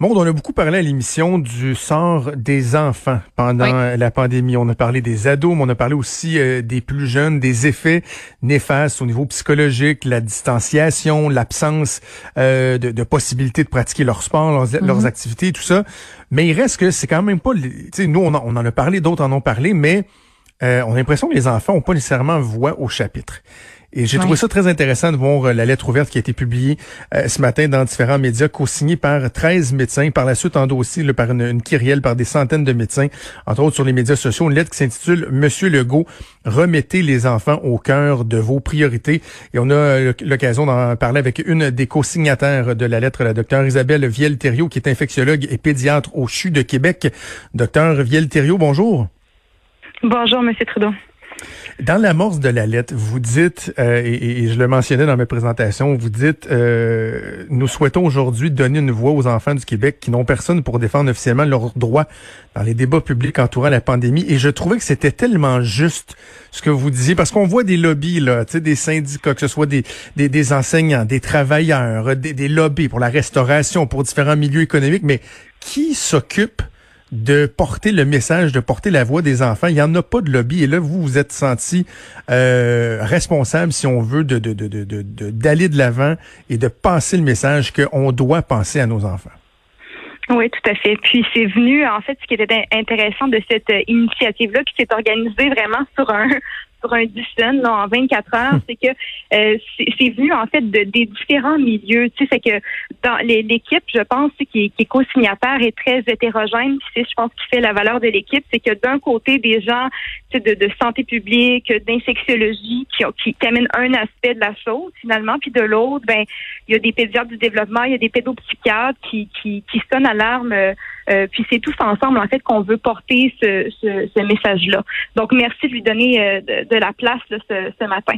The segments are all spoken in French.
Bon, on a beaucoup parlé à l'émission du sort des enfants pendant la pandémie. On a parlé des ados, mais on a parlé aussi euh, des plus jeunes, des effets néfastes au niveau psychologique, la distanciation, l'absence euh, de, de possibilité de pratiquer leur sport, leurs, leurs Mhm. activités, tout ça. Mais il reste que c'est quand même pas... Tu sais, nous, on en, on en a parlé, d'autres en ont parlé, mais euh, on a l'impression que les enfants ont pas nécessairement voix au chapitre. Et j'ai trouvé ça très intéressant de voir euh, la lettre ouverte qui a été publiée euh, ce matin dans différents médias, co-signée par 13 médecins, par la suite endossée là, par une, une kyrielle, par des centaines de médecins, entre autres sur les médias sociaux, une lettre qui s'intitule Monsieur Legault, remettez les enfants au cœur de vos priorités. Et on a euh, l'occasion d'en parler avec une des co-signataires de la lettre, la docteure Isabelle Viel-Thériault, qui est infectiologue et pédiatre au CHU de Québec. Docteur Viel-Thériault, bonjour. Bonjour, Monsieur Trudeau. Dans l'amorce de la lettre, vous dites, euh, et, et je le mentionnais dans mes présentations, vous dites, euh, nous souhaitons aujourd'hui donner une voix aux enfants du Québec qui n'ont personne pour défendre officiellement leurs droits dans les débats publics entourant la pandémie. Et je trouvais que c'était tellement juste ce que vous disiez, parce qu'on voit des lobbies, là, des syndicats, que ce soit des, des, des enseignants, des travailleurs, des, des lobbies pour la restauration, pour différents milieux économiques, mais qui s'occupe de porter le message, de porter la voix des enfants. Il n'y en a pas de lobby. Et là, vous vous êtes senti euh, responsable, si on veut, de, de, de, de, de- d'aller de l'avant et de passer le message qu'on doit penser à nos enfants. Oui, tout à fait. Puis c'est venu, en fait, ce qui était in- intéressant de cette euh, initiative-là, qui s'est organisée vraiment sur un sur un dizaine, là, en 24 heures, c'est que euh, c'est venu en fait de, des différents milieux. Tu sais, c'est que dans l'équipe, je pense, qui, est- qui est co-signataire est très hétérogène. Puis c'est, je pense, qui fait la valeur de l'équipe, c'est que d'un côté des gens tu sais, de, de santé publique, d'infectiologie, qui, qui, qui amènent un aspect de la chose finalement, puis de l'autre, ben il y a des pédiatres du développement, il y a des pédopsychiatres qui, qui, qui sonnent alarme. euh, euh, puis c'est tous ensemble, en fait, qu'on veut porter ce, ce, ce message-là. Donc, merci de lui donner euh, de, de la place là, ce, ce matin.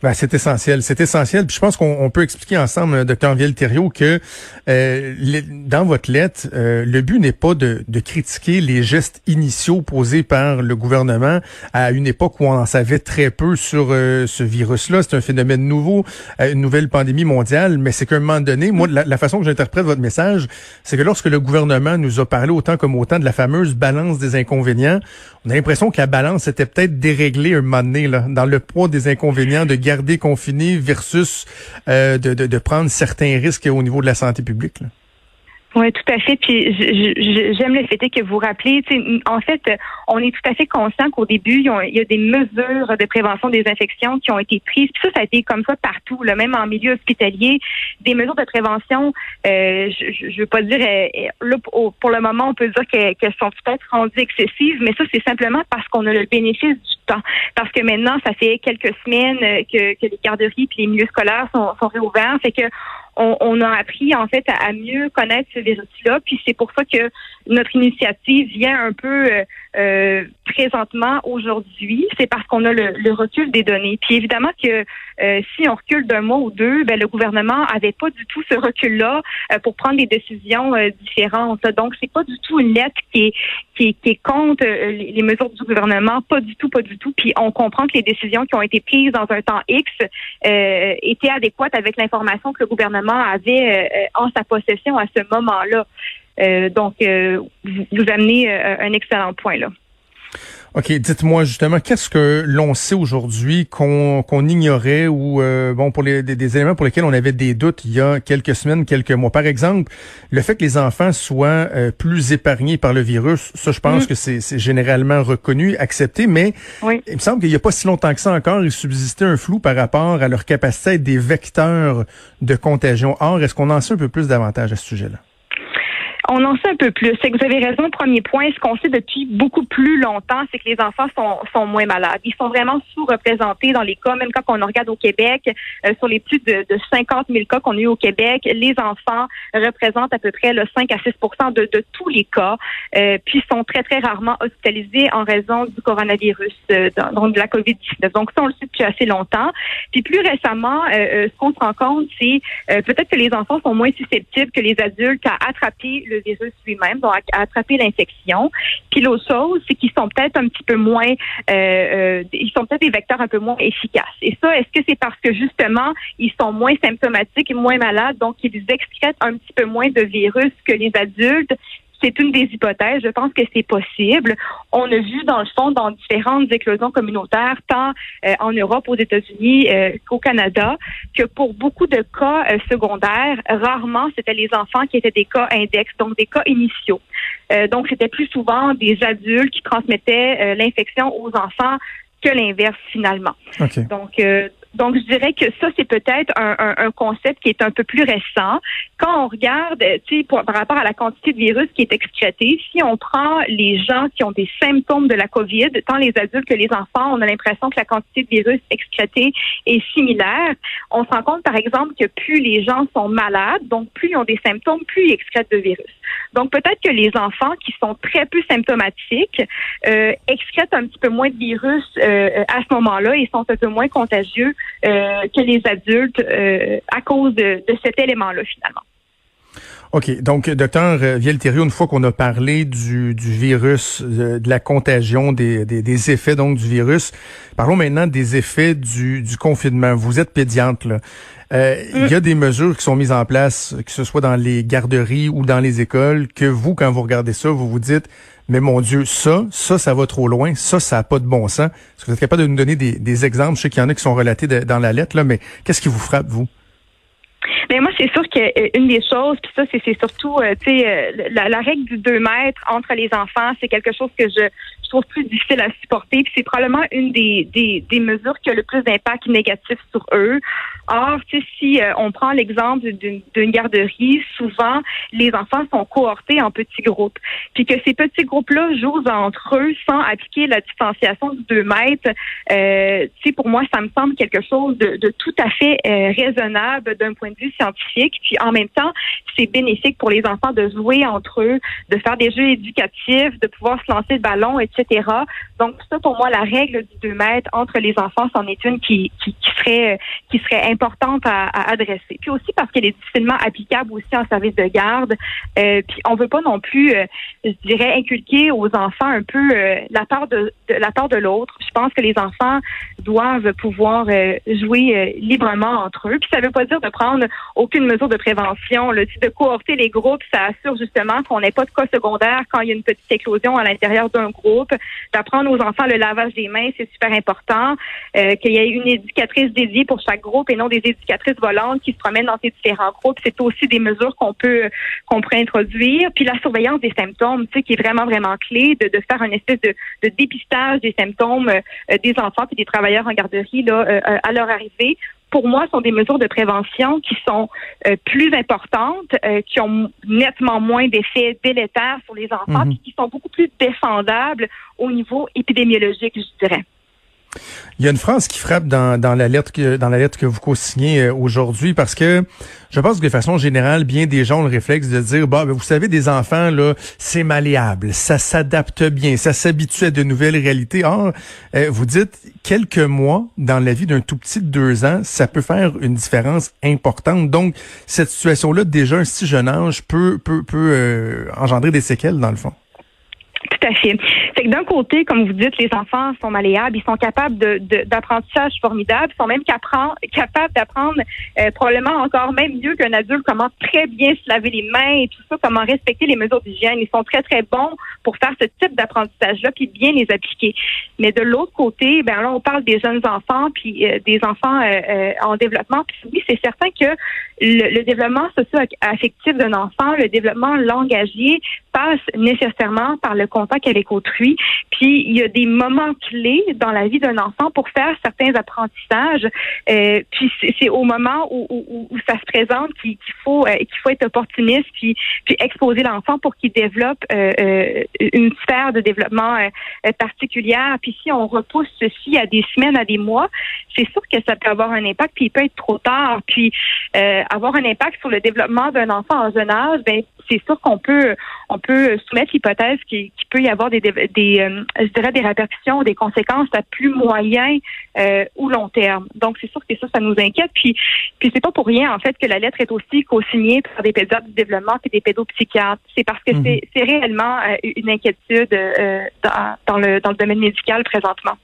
Ben, c'est essentiel, c'est essentiel. Puis je pense qu'on on peut expliquer ensemble, docteur Viel-Thériault, que euh, les- dans votre lettre, euh, le but n'est pas de, de critiquer les gestes initiaux posés par le gouvernement à une époque où on en savait très peu sur euh, ce virus-là. C'est un phénomène nouveau, euh, une nouvelle pandémie mondiale, mais c'est qu'à un moment donné, moi, la, la façon que j'interprète votre message, c'est que lorsque le gouvernement nous a parlé autant comme autant de la fameuse balance des inconvénients, on a l'impression que la balance était peut-être déréglée un moment donné, là, dans le poids des inconvénients de garder confiné versus euh, de, de, de prendre certains risques au niveau de la santé publique. Oui, tout à fait. Puis j'aime le fait que vous rappelez. En fait, on est tout à fait conscient qu'au début, il y a- des mesures de prévention des infections qui ont été prises. Puis ça, ça a été comme ça partout, là, même en milieu hospitalier. Des mesures de prévention, euh, je ne veux pas dire, euh, là, pour le moment, on peut dire que- qu'elles sont peut-être rendues excessives, mais ça, c'est simplement parce qu'on a le bénéfice du temps. Parce que maintenant, ça fait quelques semaines euh, que, que les garderies puis les milieux scolaires sont, sont réouverts. Fait que on, on a appris en fait à, mieux connaître ce virus-là. Puis c'est pour ça que notre initiative vient un peu euh, euh, présentement aujourd'hui. C'est parce qu'on a le, le recul des données. Puis évidemment que euh, si on recule d'un mois ou deux, ben, le gouvernement avait pas du tout ce recul-là euh, pour prendre des décisions euh, différentes. Donc c'est pas du tout une lettre qui est qui qui contre euh, les, les mesures du gouvernement, pas du tout, pas du tout. Puis on comprend que les décisions qui ont été prises dans un temps X étaient adéquates avec l'information que le gouvernement avait euh, en sa possession à ce moment-là. Euh, donc, euh, vous, vous amenez un excellent point là. OK, dites-moi justement, qu'est-ce que l'on sait aujourd'hui qu'on qu'on ignorait ou euh, bon pour les des, des éléments pour lesquels on avait des doutes il y a quelques semaines, quelques mois? Par exemple, le fait que les enfants soient euh, plus épargnés par le virus, ça je pense Mm. que c'est c'est généralement reconnu, accepté, mais Oui. il me semble qu'il n'y a pas si longtemps que ça encore, il subsistait un flou par rapport à leur capacité à être des vecteurs de contagion. Or, est-ce qu'on en sait un peu plus davantage à ce sujet-là? On en sait un peu plus. C'est que vous avez raison. Premier point, ce qu'on sait depuis beaucoup plus longtemps, c'est que les enfants sont, moins malades. Ils sont vraiment sous-représentés dans les cas, même quand on regarde au Québec, euh, sur les plus de, de 50 000 cas qu'on a eu au Québec, les enfants représentent à peu près le 5 à 6 de, de tous les cas, euh, puis sont très, très rarement hospitalisés en raison du coronavirus, euh, donc de la COVID-19. Donc ça, on le sait depuis assez longtemps. Puis plus récemment, euh, ce qu'on se rend compte, c'est peut-être que les enfants sont moins susceptibles que les adultes à attraper le le virus lui-même, donc à, attraper l'infection. Puis l'autre chose, c'est qu'ils sont peut-être un petit peu moins, euh, euh, ils sont peut-être des vecteurs un peu moins efficaces. Et ça, est-ce que c'est parce que justement, ils sont moins symptomatiques et moins malades, donc ils excrètent un petit peu moins de virus que les adultes? C'est une des hypothèses. Je pense que c'est possible. On a vu dans le fond dans différentes éclosions communautaires, tant euh, en Europe, aux États-Unis euh, qu'au Canada, que pour beaucoup de cas euh, secondaires, rarement c'était les enfants qui étaient des cas index, donc des cas initiaux. donc c'était plus souvent des adultes qui transmettaient l'infection aux enfants que l'inverse finalement. Donc, donc, je dirais que ça, c'est peut-être un, un, un, concept qui est un peu plus récent. Quand on regarde, tu sais, par rapport à la quantité de virus qui est excrété, si on prend les gens qui ont des symptômes de la COVID, tant les adultes que les enfants, on a l'impression que la quantité de virus excrété est similaire. On se rend compte, par exemple, que plus les gens sont malades, donc plus ils ont des symptômes, plus ils excrètent de virus. Donc, peut-être que les enfants qui sont très peu symptomatiques euh, excrètent un petit peu moins de virus euh, à ce moment-là et sont un peu moins contagieux euh, que les adultes euh, à cause de, cet élément-là, finalement. OK. Donc, docteur Vielterio, une fois qu'on a parlé du, virus, de, la contagion, des, des, effets donc du virus, parlons maintenant des effets du, du confinement. Vous êtes pédiatre, là. Euh, il y a des mesures qui sont mises en place, que ce soit dans les garderies ou dans les écoles, que vous, quand vous regardez ça, vous vous dites, mais mon Dieu, ça, ça, ça va trop loin, ça, ça n'a pas de bon sens. Est-ce que vous êtes capable de nous donner des, exemples? Je sais qu'il y en a qui sont relatés dans la lettre, là, mais qu'est-ce qui vous frappe, vous? Mais moi, c'est sûr qu'une des choses, puis ça, c'est surtout, euh, tu sais, euh, la, la, règle du 2 mètres entre les enfants, c'est quelque chose que je, plus difficile à supporter. Puis c'est probablement une des, des, des, mesures qui a le plus d'impact négatif sur eux. Or, si euh, on prend l'exemple d'une garderie, souvent les enfants sont cohortés en petits groupes. Puis que ces petits groupes-là jouent entre eux sans appliquer la distanciation de 2 mètres. Euh, pour moi, ça me semble quelque chose de, de tout à fait euh, raisonnable d'un point de vue scientifique. Puis en même temps, c'est bénéfique pour les enfants de jouer entre eux, de faire des jeux éducatifs, de pouvoir se lancer le ballon, etc donc ça, pour moi, la règle du 2 mètres entre les enfants, c'en est une qui, qui, serait qui serait importante à, adresser. Puis aussi parce qu'elle est difficilement applicable aussi en service de garde. Euh, puis on veut pas non plus, euh, je dirais, inculquer aux enfants un peu euh, la part de, la part de l'autre. Je pense que les enfants doivent pouvoir jouer librement entre eux. Puis ça veut pas dire de prendre aucune mesure de prévention. Le de cohorter les groupes, ça assure justement qu'on n'ait pas de cas secondaires quand il y a une petite éclosion à l'intérieur d'un groupe d'apprendre aux enfants le lavage des mains, c'est super important, euh, qu'il y ait une éducatrice dédiée pour chaque groupe et non des éducatrices volantes qui se promènent dans ces différents groupes. C'est aussi des mesures qu'on peut qu'on pourrait introduire. Puis la surveillance des symptômes, tu sais, qui est vraiment vraiment clé, de, de faire une espèce de, de dépistage des symptômes euh, des enfants et des travailleurs en garderie là euh, à leur arrivée pour moi, sont des mesures de prévention qui sont euh, plus importantes, euh, qui ont nettement moins d'effets délétères sur les enfants, mhm. qui sont beaucoup plus défendables au niveau épidémiologique, je dirais. Il y a une phrase qui frappe dans, dans la lettre que dans la que vous co-signez euh, aujourd'hui parce que je pense que de façon générale, bien des gens ont le réflexe de dire bah ben, vous savez des enfants là, c'est malléable, ça s'adapte bien, ça s'habitue à de nouvelles réalités. Or, euh, vous dites quelques mois dans la vie d'un tout petit de deux ans, ça peut faire une différence importante. Donc cette situation là déjà un si jeune âge peut peut peut euh, engendrer des séquelles dans le fond. Tout fait. Que d'un côté, comme vous dites, les enfants sont malléables, ils sont capables d'apprentissage de, formidable, ils sont même capables d'apprendre euh, probablement encore même mieux qu'un adulte comment très bien se laver les mains et tout ça, comment respecter les mesures d'hygiène. Ils sont très très bons pour faire ce type d'apprentissage-là puis bien les appliquer. Mais de l'autre côté, ben là on parle des jeunes enfants puis euh, des enfants euh, en développement. Puis oui, c'est certain que le, le développement socio-affectif d'un enfant, le développement langagier passe nécessairement par le contact avec autrui. Puis il y a des moments clés dans la vie d'un enfant pour faire certains apprentissages. Euh, puis c'est au moment où, où, où, ça se présente qu'il faut euh, qu'il faut être opportuniste puis puis exposer l'enfant pour qu'il développe euh, euh une sphère de développement euh, particulière. Puis si on repousse ceci à des semaines, à des mois, c'est sûr que ça peut avoir un impact. Puis il peut être trop tard. Puis avoir un impact sur le développement d'un enfant en jeune âge, ben c'est sûr qu'on peut on peut peut soumettre l'hypothèse qu'il peut y avoir des, des euh, je dirais des répercussions, des conséquences à plus moyen euh, ou long terme. Donc c'est sûr que ça, ça nous inquiète. Puis, puis c'est pas pour rien en fait que la lettre est aussi co-signée par des pédiatres du développement et des pédopsychiatres. C'est parce que mhm. c'est réellement une inquiétude dans, dans, le dans le domaine médical présentement.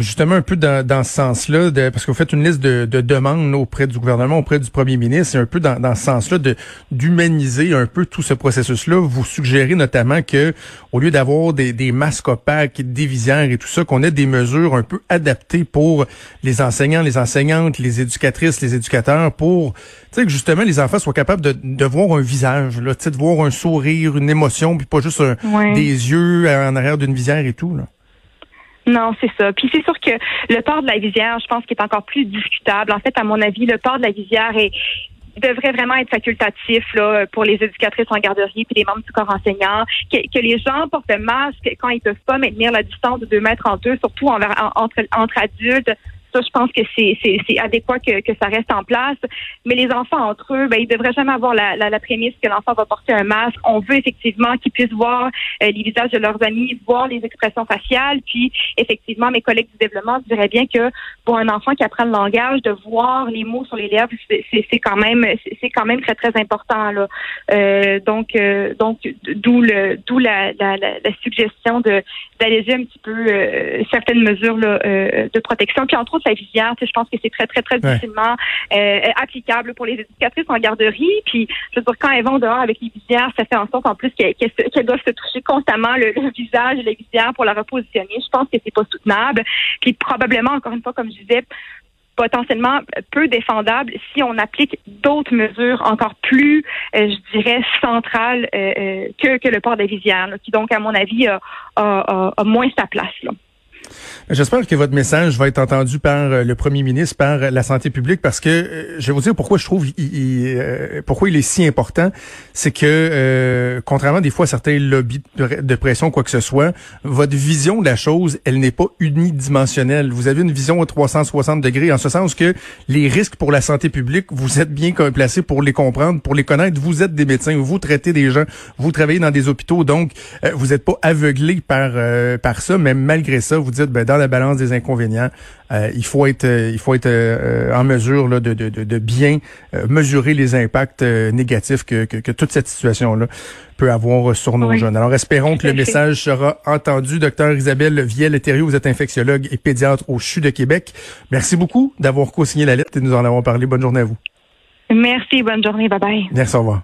Justement, un peu dans, dans ce sens-là, parce que vous faites une liste de, de, demandes auprès du gouvernement, auprès du premier ministre, c'est un peu dans, dans ce sens-là de d'humaniser un peu tout ce processus-là. Vous suggérez notamment que, au lieu d'avoir des, des masques opaques, des visières et tout ça, qu'on ait des mesures un peu adaptées pour les enseignants, les enseignantes, les éducatrices, les éducateurs, pour que justement les enfants soient capables de, de voir un visage, là, de voir un sourire, une émotion, puis pas juste des yeux en arrière d'une visière et tout. Là. Non, c'est ça. Puis c'est sûr que le port de la visière, je pense qu'il est encore plus discutable. En fait, à mon avis, le port de la visière est devrait vraiment être facultatif là, pour les éducatrices en garderie puis les membres du corps enseignant, que, les gens portent le masque quand ils peuvent pas maintenir la distance de deux mètres entre eux, surtout envers, entre, entre adultes. Ça, je pense que c'est adéquat que, que, ça reste en place. Mais les enfants entre eux, ben, ils devraient jamais avoir la, la, la prémisse que l'enfant va porter un masque. On veut effectivement qu'ils puissent voir euh, les visages de leurs amis, voir les expressions faciales. Puis, effectivement, mes collègues du développement diraient bien que pour un enfant qui apprend le langage, de voir les mots sur les lèvres, c'est quand même c'est quand même très très important là. Euh, donc euh, donc d'où le d'où la, la, la, suggestion de d'alléger un petit peu euh, certaines mesures là, de protection. Puis entre la visière, je pense que c'est très, très, très difficilement euh, applicable pour les éducatrices en garderie. Puis, je veux dire, quand elles vont dehors avec les visières, ça fait en sorte en plus qu'elles doivent se toucher constamment le, visage et les visières pour la repositionner. Je pense que c'est pas soutenable. Puis probablement, encore une fois, comme je disais, potentiellement peu défendable si on applique d'autres mesures encore plus, euh, je dirais, centrales euh, que, que le port des visières, qui donc, à mon avis, a, a, a moins sa place. Là. J'espère que votre message va être entendu par euh, le premier ministre, par la santé publique, parce que euh, je vais vous dire pourquoi je trouve euh, pourquoi il est si important, c'est que contrairement des fois à certains lobbies de pression quoi que ce soit, votre vision de la chose, elle n'est pas unidimensionnelle. Vous avez une vision à 360 degrés, en ce sens que les risques pour la santé publique, vous êtes bien placé pour les comprendre, pour les connaître. Vous êtes des médecins, vous traitez des gens, vous travaillez dans des hôpitaux, donc vous n'êtes pas aveuglé par par ça, mais malgré ça, vous dites ben, dans la balance des inconvénients, euh, il faut être euh, il faut être euh, en mesure là, de, de, de, bien mesurer les impacts négatifs que, que, toute cette situation-là peut avoir sur nos jeunes. Alors espérons que le message sera entendu. Docteur Isabelle Viel-Thériault, vous êtes infectiologue et pédiatre au CHU de Québec. Merci beaucoup d'avoir co-signé la lettre et nous en avons parlé. Bonne journée à vous. Merci, bonne journée. Bye bye. Merci, au revoir.